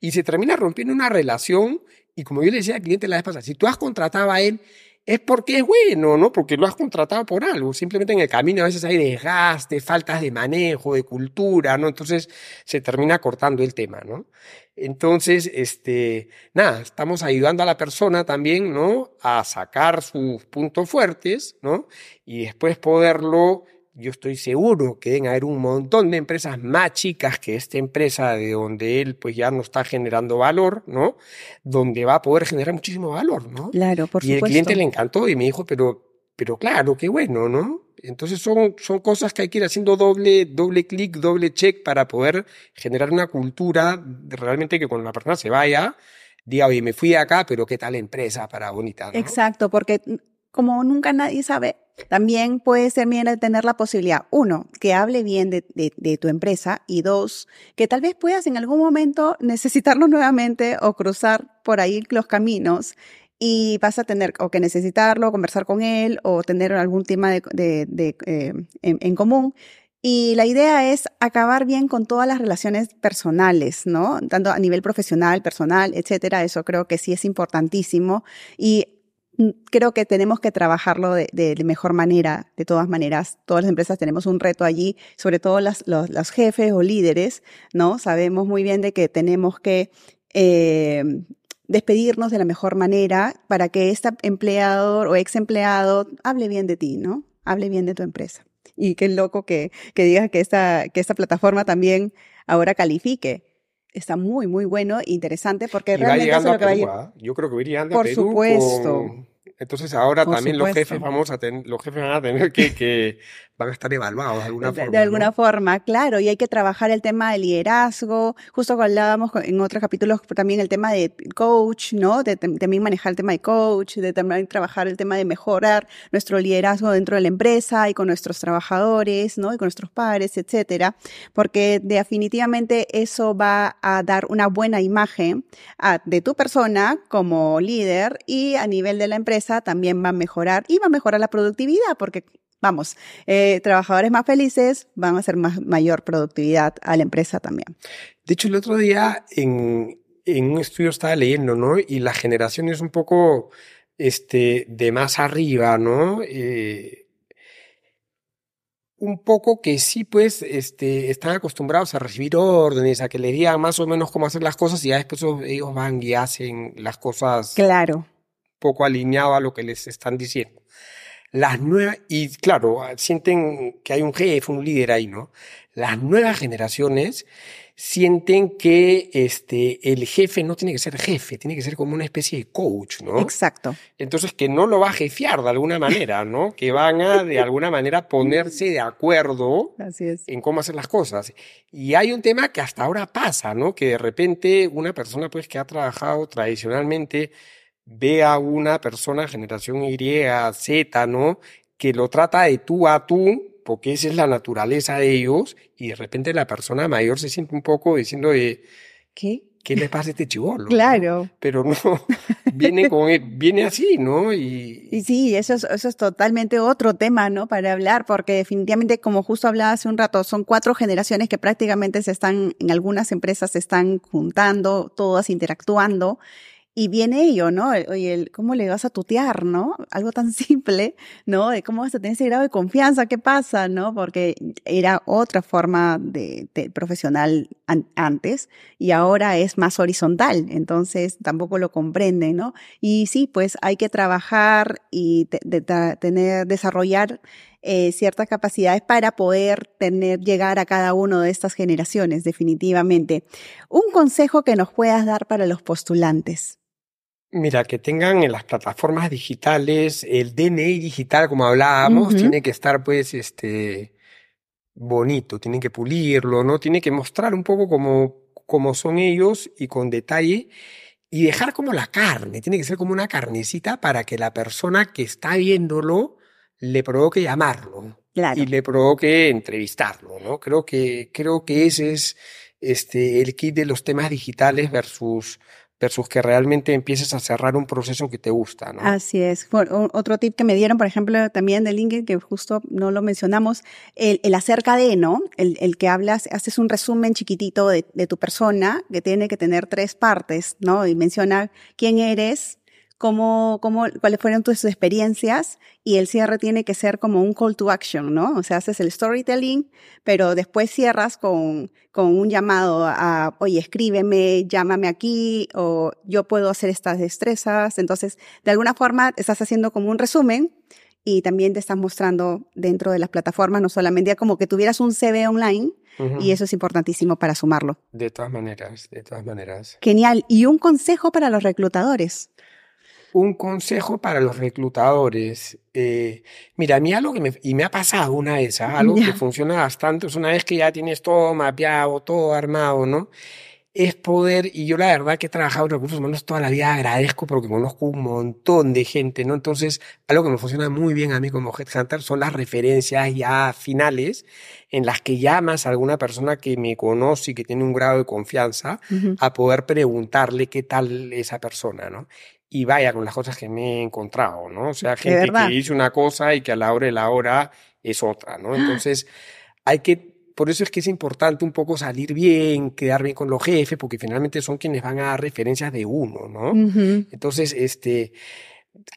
y se termina rompiendo una relación. Y como yo le decía al cliente la vez pasada, si tú has contratado a él, es porque es bueno, ¿no? Porque lo has contratado por algo. Simplemente en el camino a veces hay desgaste, faltas de manejo, de cultura, ¿no? Entonces se termina cortando el tema, ¿no? Entonces, este, nada, estamos ayudando a la persona también, ¿no? A sacar sus puntos fuertes, ¿no? Y después poderlo yo estoy seguro que deben haber un montón de empresas más chicas que esta empresa de donde él pues ya no está generando valor, ¿no? Donde va a poder generar muchísimo valor, ¿no? Claro, por y supuesto. Y el cliente le encantó y me dijo, pero, pero claro, qué bueno, ¿no? Entonces son, son cosas que hay que ir haciendo doble, doble clic, doble check para poder generar una cultura realmente que cuando la persona se vaya, diga, oye, me fui acá, pero qué tal empresa para bonita. ¿no? Exacto, porque como nunca nadie sabe, también puede ser bien tener la posibilidad, uno, que hable bien de, tu empresa y dos, que tal vez puedas en algún momento necesitarlo nuevamente o cruzar por ahí los caminos y vas a tener o que necesitarlo, conversar con él o tener algún tema de, eh, en, común. Y la idea es acabar bien con todas las relaciones personales, ¿no? Tanto a nivel profesional, personal, etcétera. Eso creo que sí es importantísimo. Y creo que tenemos que trabajarlo de, de, mejor manera. De todas maneras, todas las empresas tenemos un reto allí, sobre todo las, los, los jefes o líderes, ¿no? Sabemos muy bien de que tenemos que eh, despedirnos de la mejor manera para que este empleador o ex empleado hable bien de ti, ¿no? Hable bien de tu empresa. Y qué loco que, digas que esta plataforma también ahora califique está muy, muy bueno, interesante, porque realmente va lo que va a. ¿ah? Yo creo que iría a Por Perú supuesto. Entonces ahora también los jefes vamos a tener, los jefes van a tener que, que van a estar evaluados de alguna forma. De alguna forma, claro, y hay que trabajar el tema de liderazgo, justo hablábamos en otros capítulos también el tema de coach, ¿no? De, también manejar el tema de coach, de también trabajar el tema de mejorar nuestro liderazgo dentro de la empresa y con nuestros trabajadores, ¿no? Y con nuestros padres, etcétera, porque definitivamente eso va a dar una buena imagen de tu persona como líder y a nivel de la empresa también va a mejorar y va a mejorar la productividad porque vamos, eh, trabajadores más felices van a hacer más, mayor productividad a la empresa también. De hecho, el otro día en, en un estudio estaba leyendo, ¿no? Y la generación es un poco este, de más arriba, ¿no? Eh, un poco que sí, pues, este, están acostumbrados a recibir órdenes, a que les digan más o menos cómo hacer las cosas y ya después ellos van y hacen las cosas. Claro. Poco alineado a lo que les están diciendo. Las nuevas, y claro, sienten que hay un jefe, un líder ahí, ¿no? Las nuevas generaciones sienten que este, el jefe no tiene que ser jefe, tiene que ser como una especie de coach, ¿no? Exacto. Entonces, que no lo va a jefear de alguna manera, ¿no? Que van a, de alguna manera, ponerse de acuerdo en cómo hacer las cosas. Y hay un tema que hasta ahora pasa, ¿no? Que de repente una persona, pues, que ha trabajado tradicionalmente ve a una persona generación Y, Z, ¿no? Que lo trata de tú a tú, porque esa es la naturaleza de ellos, y de repente la persona mayor se siente un poco diciendo, de, ¿qué? ¿Qué le pasa a este chivolo? Claro. Pero no, viene, con, viene así, ¿no? Y, y sí, eso es, eso es totalmente otro tema, ¿no? Para hablar, porque definitivamente, como justo hablaba hace un rato, son cuatro generaciones que prácticamente se están, en algunas empresas se están juntando, todas interactuando y viene ello, ¿no? Oye, el, ¿cómo le vas a tutear, no? Algo tan simple, ¿no? De cómo vas a tener ese grado de confianza, ¿qué pasa, no? Porque era otra forma de, profesional antes y ahora es más horizontal, entonces tampoco lo comprenden, ¿no? Y sí, pues hay que trabajar y tener, desarrollar eh, ciertas capacidades para poder tener, llegar a cada uno de estas generaciones, definitivamente. Un consejo que nos puedas dar para los postulantes. Mira, que tengan en las plataformas digitales el DNI digital, como hablábamos, tiene que estar pues este bonito, tienen que pulirlo, ¿no? Tiene que mostrar un poco cómo, cómo son ellos y con detalle. y dejar como la carne, tiene que ser como una carnecita para que la persona que está viéndolo le provoque llamarlo y le provoque entrevistarlo, ¿no? Creo que, creo que ese es este, el kit de los temas digitales versus versus que realmente empieces a cerrar un proceso que te gusta, ¿no? Así es. otro tip que me dieron, por ejemplo, también de LinkedIn, que justo no lo mencionamos, el, el acerca de, ¿no? El, que hablas, haces un resumen chiquitito de, de, tu persona, que tiene que tener tres partes, ¿no? Y menciona quién eres, cómo, cómo, cuáles fueron tus experiencias y el cierre tiene que ser como un call to action, ¿no? O sea, haces el storytelling, pero después cierras con, con un llamado a, oye, escríbeme, llámame aquí, o yo puedo hacer estas destrezas. Entonces, de alguna forma, estás haciendo como un resumen y también te estás mostrando dentro de las plataformas, no solamente como que tuvieras un CV online, y eso es importantísimo para sumarlo. De todas maneras, de todas maneras. Genial. Y un consejo para los reclutadores un consejo para los reclutadores. Eh, mira, a mí algo que me, y me ha pasado una vez, ¿ah? algo que funciona bastante, es una vez que ya tienes todo mapeado, todo armado, ¿no? Es poder, y yo la verdad que he trabajado en recursos humanos toda la vida, agradezco porque conozco un montón de gente, ¿no? Entonces, algo que me funciona muy bien a mí como Headhunter son las referencias ya finales en las que llamas a alguna persona que me conoce y que tiene un grado de confianza a poder preguntarle qué tal esa persona, ¿no? Y vaya con las cosas que me he encontrado, ¿no? O sea, gente que dice una cosa y que a la hora de la hora es otra, ¿no? Entonces, hay que, por eso es que es importante un poco salir bien, quedar bien con los jefes, porque finalmente son quienes van a dar referencias de uno, ¿no? Entonces, este,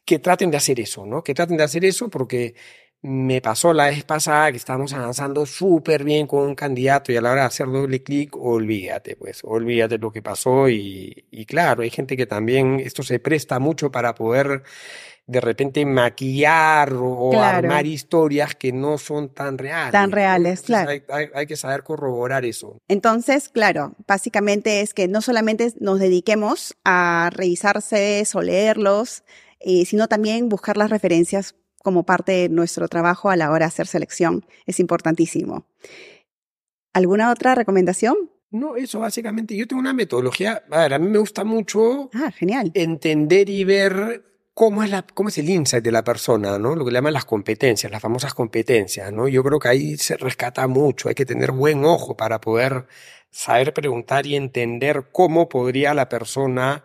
que traten de hacer eso, ¿no? Que traten de hacer eso porque me pasó la vez pasada que estábamos avanzando súper bien con un candidato y a la hora de hacer doble clic, olvídate, pues, olvídate lo que pasó y, y claro, hay gente que también esto se presta mucho para poder de repente maquillar o armar historias que no son tan reales. Tan reales, claro. Hay, hay, que saber corroborar eso. Entonces, claro, básicamente es que no solamente nos dediquemos a revisarse o leerlos, eh, sino también buscar las referencias como parte de nuestro trabajo a la hora de hacer selección. Es importantísimo. ¿Alguna otra recomendación? No, eso básicamente. Yo tengo una metodología. A ver, a mí me gusta mucho. Ah, genial. Entender y ver cómo es, la, cómo es el insight de la persona, ¿no? Lo que le llaman las competencias, las famosas competencias, ¿no? Yo creo que ahí se rescata mucho. Hay que tener buen ojo para poder saber preguntar y entender cómo podría la persona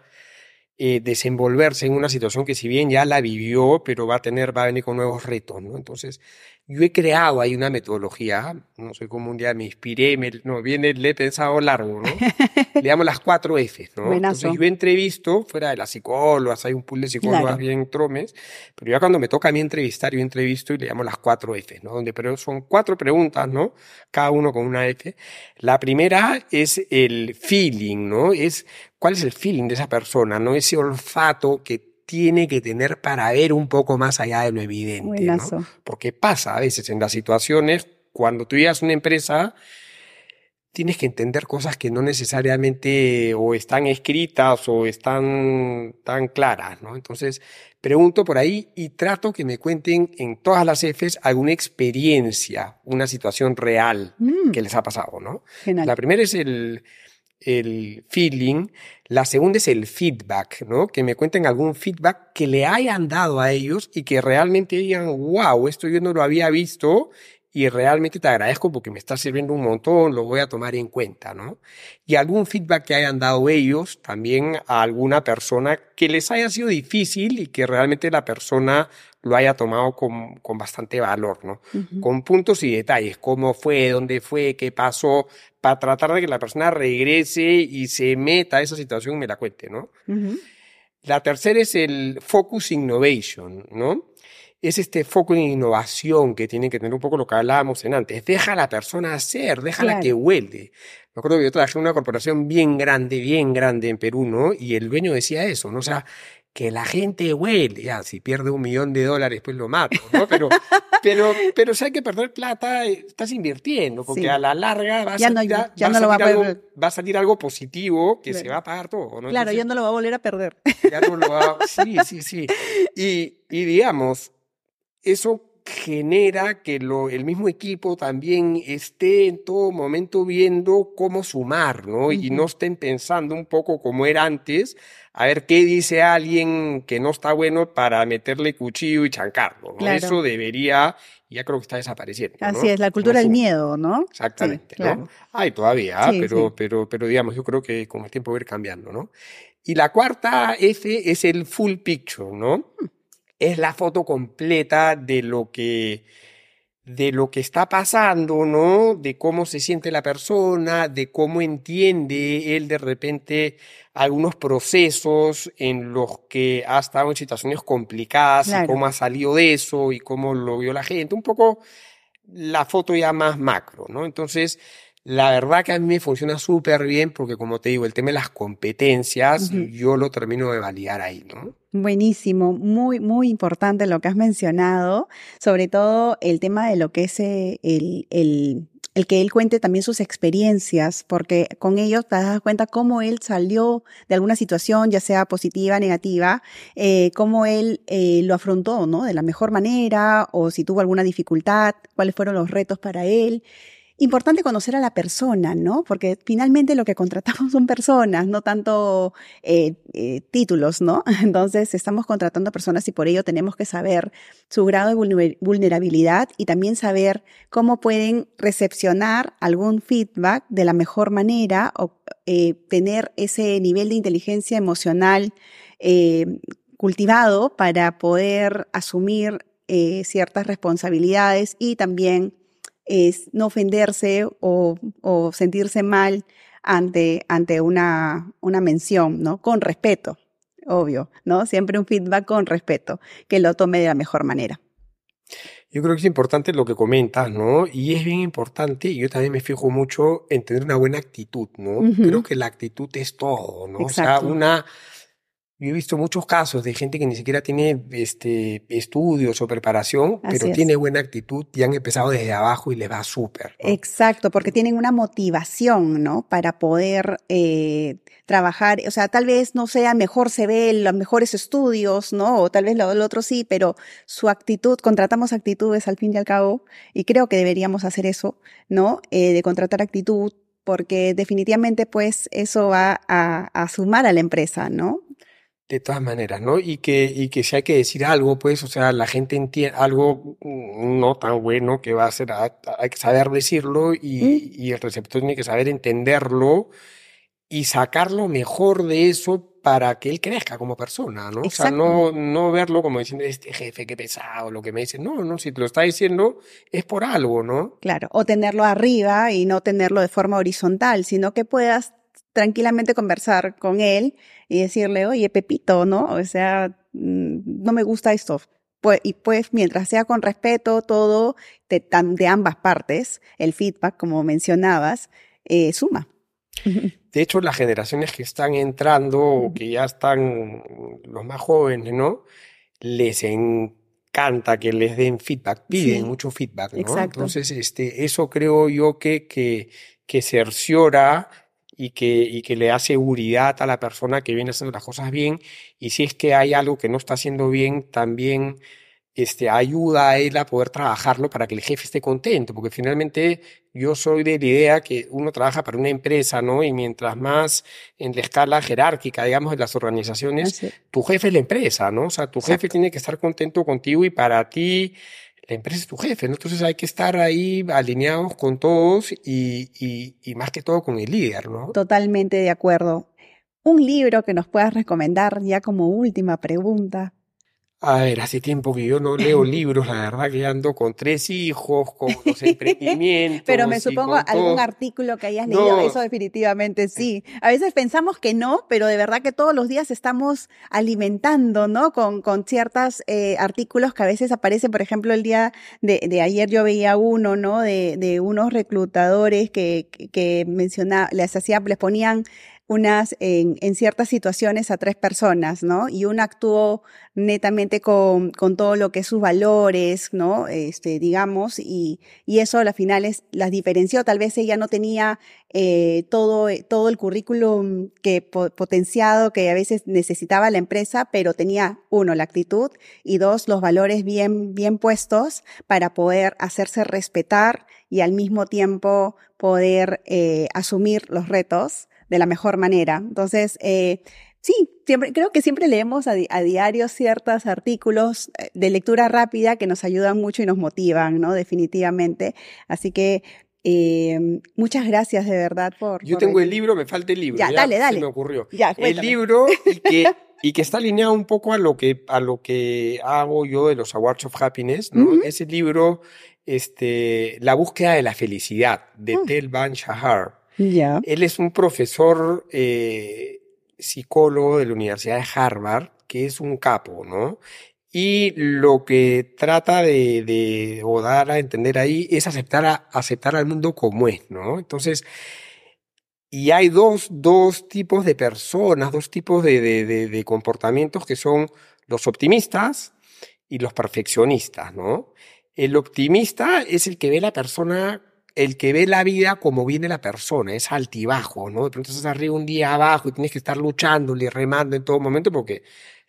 eh, desenvolverse en una situación que si bien ya la vivió, pero va a tener, va a venir con nuevos retos, ¿no? Entonces, yo he creado ahí una metodología, no sé cómo un día me inspiré, me, no, viene, le he pensado largo, ¿no? le llamo las cuatro Fs, ¿no? Entonces yo entrevisto, fuera de las psicólogas, hay un pool de psicólogas bien tromes, pero ya cuando me toca a mí entrevistar, yo entrevisto y le llamo las cuatro Fs, ¿no? Donde pero son cuatro preguntas, ¿no? Cada uno con una F. La primera es el feeling, ¿no? Es cuál es el feeling de esa persona, ¿no? Ese olfato que tiene que tener para ver un poco más allá de lo evidente. ¿no? Porque pasa a veces en las situaciones, cuando tú llegas a una empresa, tienes que entender cosas que no necesariamente o están escritas o están tan claras, ¿no? Entonces, pregunto por ahí y trato que me cuenten en todas las Fs alguna experiencia, una situación real mm. que les ha pasado, ¿no? La primera es el, el feeling. La segunda es el feedback, ¿no? Que me cuenten algún feedback que le hayan dado a ellos y que realmente digan, wow, esto yo no lo había visto y realmente te agradezco porque me está sirviendo un montón, lo voy a tomar en cuenta, ¿no? Y algún feedback que hayan dado ellos también a alguna persona que les haya sido difícil y que realmente la persona lo haya tomado con, con bastante valor, ¿no? Con puntos y detalles, cómo fue, dónde fue, qué pasó, para tratar de que la persona regrese y se meta a esa situación y me la cuente, ¿no? La tercera es el focus innovation, ¿no? Es este foco en innovación que tiene que tener un poco lo que hablábamos en antes. Deja a la persona hacer, déjala que huele. Me acuerdo que yo trabajé en una corporación bien grande, bien grande en Perú, ¿no? Y el dueño decía eso, ¿no? O sea, que la gente huele, ya, si pierde un millón de dólares, pues lo mato, ¿no? Pero, pero, pero si hay que perder plata, estás invirtiendo, porque a la larga va a, salir, va, a salir algo, positivo que se va a pagar todo, ¿no? Claro, ya no lo va a volver a perder. Ya no lo va, sí, sí, sí. Y, y digamos, eso genera que lo, el mismo equipo también esté en todo momento viendo cómo sumar, ¿no? Y no estén pensando un poco como era antes, a ver qué dice alguien que no está bueno para meterle cuchillo y chancarlo, ¿no? Eso debería, ya creo que está desapareciendo. Así es, la cultura del miedo, ¿no? Exactamente, ¿no? Hay todavía, pero, pero, pero digamos, yo creo que con el tiempo va a ir cambiando, ¿no? Y la cuarta F es el full picture, ¿no? Mm. Es la foto completa de lo que de lo que está pasando, ¿no? De cómo se siente la persona, de cómo entiende él de repente algunos procesos en los que ha estado en situaciones complicadas y cómo ha salido de eso y cómo lo vio la gente. Un poco la foto ya más macro, ¿no? Entonces, la verdad que a mí me funciona súper bien porque, como te digo, el tema de las competencias, yo lo termino de validar ahí, ¿no? Buenísimo, muy, muy importante lo que has mencionado, sobre todo el tema de lo que es eh, el, el, el que él cuente también sus experiencias, porque con ellos te das cuenta cómo él salió de alguna situación, ya sea positiva, negativa, eh, cómo él eh, lo afrontó, ¿no? De la mejor manera, o si tuvo alguna dificultad, cuáles fueron los retos para él importante conocer a la persona, ¿no? Porque finalmente lo que contratamos son personas, no tanto eh, eh, títulos, ¿no? Entonces estamos contratando personas y por ello tenemos que saber su grado de vulnerabilidad y también saber cómo pueden recepcionar algún feedback de la mejor manera o eh, tener ese nivel de inteligencia emocional cultivado para poder asumir ciertas responsabilidades y también es no ofenderse o, o sentirse mal ante, ante una, una mención, ¿no? Con respeto, obvio, ¿no? Siempre un feedback con respeto, que lo tome de la mejor manera. Yo creo que es importante lo que comentas, ¿no? Y es bien importante, y yo también me fijo mucho en tener una buena actitud, ¿no? Creo que la actitud es todo, ¿no? O sea, una, yo he visto muchos casos de gente que ni siquiera tiene este, estudios o preparación, pero tiene buena actitud y han empezado desde abajo y le va súper. Exacto, porque tienen una motivación, ¿no? Para poder eh, trabajar. O sea, tal vez no sea mejor se ve los mejores estudios, ¿no? O tal vez lo, otro sí, pero su actitud, contratamos actitudes al fin y al cabo, y creo que deberíamos hacer eso, ¿no? Eh, de contratar actitud, porque definitivamente pues eso va a, a sumar a la empresa, ¿no? De todas maneras, ¿no? Y que, y que si hay que decir algo, pues, o sea, la gente entiende algo no tan bueno que va a ser, hay que saber decirlo y, y el receptor tiene que saber entenderlo y sacar lo mejor de eso para que él crezca como persona, ¿no? O sea, no, no verlo como diciendo, este jefe, qué pesado, lo que me dice. No, no, si te lo está diciendo es por algo, ¿no? Claro, o tenerlo arriba y no tenerlo de forma horizontal, sino que puedas tranquilamente conversar con él y decirle, oye, Pepito, ¿no? O sea, mm, no me gusta esto. Pues, y pues mientras sea con respeto, todo de, de ambas partes, el feedback, como mencionabas, eh, suma. De hecho, las generaciones que están entrando o que ya están los más jóvenes, ¿no? Les encanta que les den feedback, piden mucho feedback, ¿no? Entonces, este, eso creo yo que, que, que cerciora y que, y que le da seguridad a la persona que viene haciendo las cosas bien. Y si es que hay algo que no está haciendo bien, también este, ayuda a él a poder trabajarlo para que el jefe esté contento, porque finalmente yo soy de la idea que uno trabaja para una empresa, ¿no? Y mientras más en la escala jerárquica, digamos, de las organizaciones, tu jefe es la empresa, ¿no? O sea, tu jefe tiene que estar contento contigo y para ti la empresa es tu jefe, ¿no? Entonces hay que estar ahí alineados con todos y, y, y más que todo con el líder, ¿no? Totalmente de acuerdo. Un libro que nos puedas recomendar ya como última pregunta. A ver, hace tiempo que yo no leo libros, la verdad que ando con tres hijos, con los emprendimientos. Pero me supongo algún artículo que hayas leído, eso definitivamente sí. A veces pensamos que no, pero de verdad que todos los días estamos alimentando, ¿no? Con, con ciertos eh, artículos que a veces aparecen, por ejemplo, el día de, de ayer yo veía uno, ¿no? De, de unos reclutadores que, que, que mencionaba, les hacía, les ponían unas en, en, ciertas situaciones a tres personas, ¿no? Y una actuó netamente con, con todo lo que es sus valores, ¿no? Este, digamos, y, y eso a la final es, las diferenció. Tal vez ella no tenía eh, todo, todo el currículum que potenciado que a veces necesitaba la empresa, pero tenía uno, la actitud y dos, los valores bien, bien puestos para poder hacerse respetar y al mismo tiempo poder eh, asumir los retos de la mejor manera. Entonces, eh, sí, siempre, creo que siempre leemos a, diario ciertos artículos eh, de lectura rápida que nos ayudan mucho y nos motivan, ¿no? Definitivamente. Así que eh, muchas gracias de verdad por. Yo tengo el libro, me falta el libro. Ya, dale, dale. Se me ocurrió. el libro y que, y que está alineado un poco a lo que, a lo que hago yo de los Awards of Happiness, ¿no? Ese libro, este, La búsqueda de la felicidad, de mm. Tel Ban Shahar. Él es un profesor eh, psicólogo de la Universidad de Harvard, que es un capo, ¿no? Y lo que trata de, dar a entender ahí es aceptar, a, aceptar al mundo como es, ¿no? Entonces, y hay dos, dos tipos de personas, dos tipos de, comportamientos que son los optimistas y los perfeccionistas, ¿no? El optimista es el que ve la persona el que ve la vida como viene la persona, es altibajo, ¿no? De pronto estás arriba un día abajo y tienes que estar luchando y remando en todo momento porque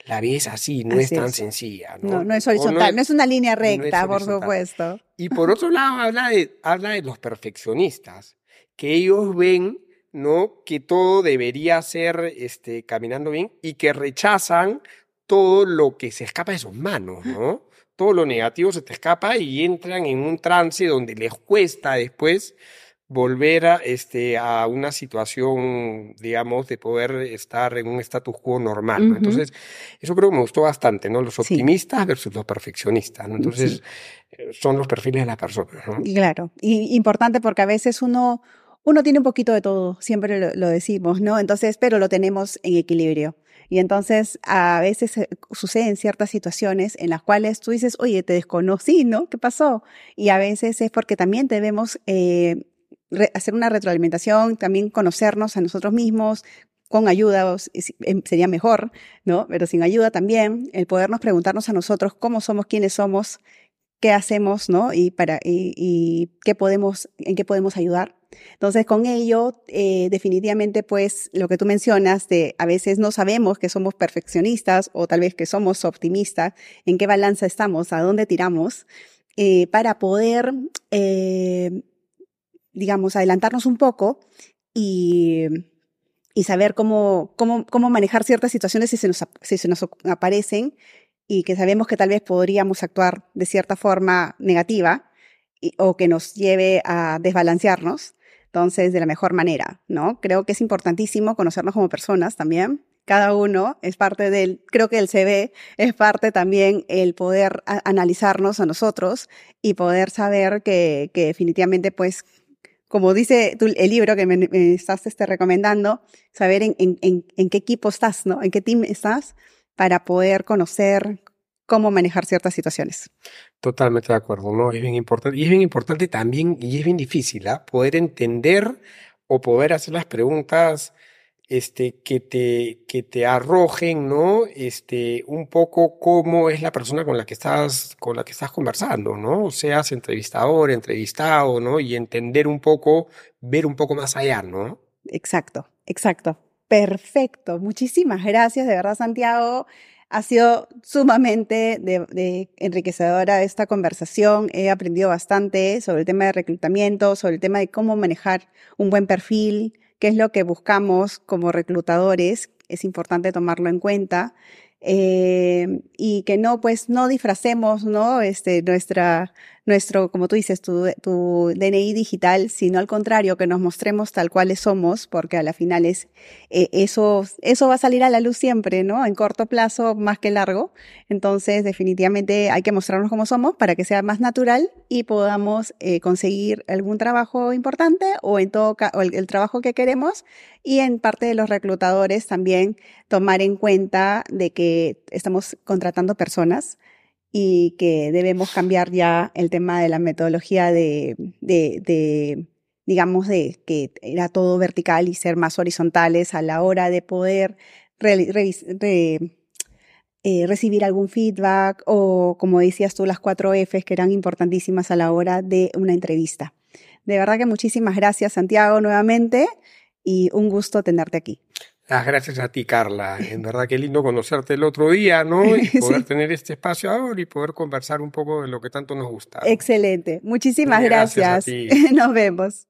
la vida es así, no es tan sencilla, ¿no? No, no es horizontal, no es, una línea recta, por supuesto. Y por otro lado, habla de, habla de los perfeccionistas, que ellos ven, ¿no? Que todo debería ser este, caminando bien y que rechazan todo lo que se escapa de sus manos, ¿no? Todo lo negativo se te escapa y entran en un trance donde les cuesta después volver a, este, a una situación, digamos, de poder estar en un status quo normal. Entonces, eso creo que me gustó bastante, ¿no? Los optimistas versus los perfeccionistas, ¿no? Entonces, eh, son los perfiles de la persona, ¿no? Claro, y importante porque a veces uno, uno tiene un poquito de todo, siempre lo, lo decimos, ¿no? Entonces, pero lo tenemos en equilibrio. Y entonces a veces eh, suceden ciertas situaciones en las cuales tú dices, oye, te desconocí, ¿no? ¿Qué pasó? Y a veces es porque también debemos eh, hacer una retroalimentación, también conocernos a nosotros mismos, con ayuda em, sería mejor, ¿no? Pero sin ayuda también, el podernos preguntarnos a nosotros cómo somos, quiénes somos, qué hacemos, ¿no? Y para y, qué podemos, en qué podemos ayudar. Entonces, con ello, eh, definitivamente, pues, lo que tú mencionas de a veces no sabemos que somos perfeccionistas o tal vez que somos optimistas, en qué balanza estamos, a dónde tiramos, eh, para poder, eh, digamos, adelantarnos un poco y, saber cómo, cómo, cómo manejar ciertas situaciones si se nos, si se nos aparecen y que sabemos que tal vez podríamos actuar de cierta forma negativa o que nos lleve a desbalancearnos, entonces de la mejor manera, ¿no? Creo que es importantísimo conocernos como personas también. Cada uno es parte del, creo que el CV es parte también el poder analizarnos a nosotros y poder saber que, que definitivamente pues como dice el libro que me, estás este, recomendando, saber en, en, en, qué equipo estás, ¿no? En qué team estás para poder conocer cómo manejar ciertas situaciones. Totalmente de acuerdo, ¿no? Es bien importante. Y es bien importante también, y es bien difícil, ¿ah? Poder entender o poder hacer las preguntas este, que, te, que te arrojen, ¿no? Este, un poco cómo es la persona con la que estás, con la que estás conversando, ¿no? Seas entrevistador, entrevistado, ¿no? Y entender un poco, ver un poco más allá, ¿no? Exacto, exacto. Perfecto. Muchísimas gracias, de verdad, Santiago. Ha sido sumamente enriquecedora esta conversación. He aprendido bastante sobre el tema de reclutamiento, sobre el tema de cómo manejar un buen perfil, qué es lo que buscamos como reclutadores. Es importante tomarlo en cuenta. Eh, y que no, pues, no disfracemos, ¿no? Este, nuestra, nuestro, como tú dices, tu, tu DNI digital, sino al contrario, que nos mostremos tal cuales somos, porque a la final es, eh, eso, eso va a salir a la luz siempre, ¿no? En corto plazo, más que largo. Entonces, definitivamente hay que mostrarnos como somos para que sea más natural y podamos eh, conseguir algún trabajo importante o en todo o el, el trabajo que queremos. Y en parte de los reclutadores también tomar en cuenta de que estamos contratando personas y que debemos cambiar ya el tema de la metodología de, digamos, de que era todo vertical y ser más horizontales a la hora de poder eh, recibir algún feedback o, como decías tú, las cuatro Fs que eran importantísimas a la hora de una entrevista. De verdad que muchísimas gracias, Santiago, nuevamente, y un gusto tenerte aquí. Ah, gracias a ti, Carla. En verdad, qué lindo conocerte el otro día, ¿no? Y poder tener este espacio ahora y poder conversar un poco de lo que tanto nos gusta. Excelente. Muchísimas gracias. gracias. Nos vemos.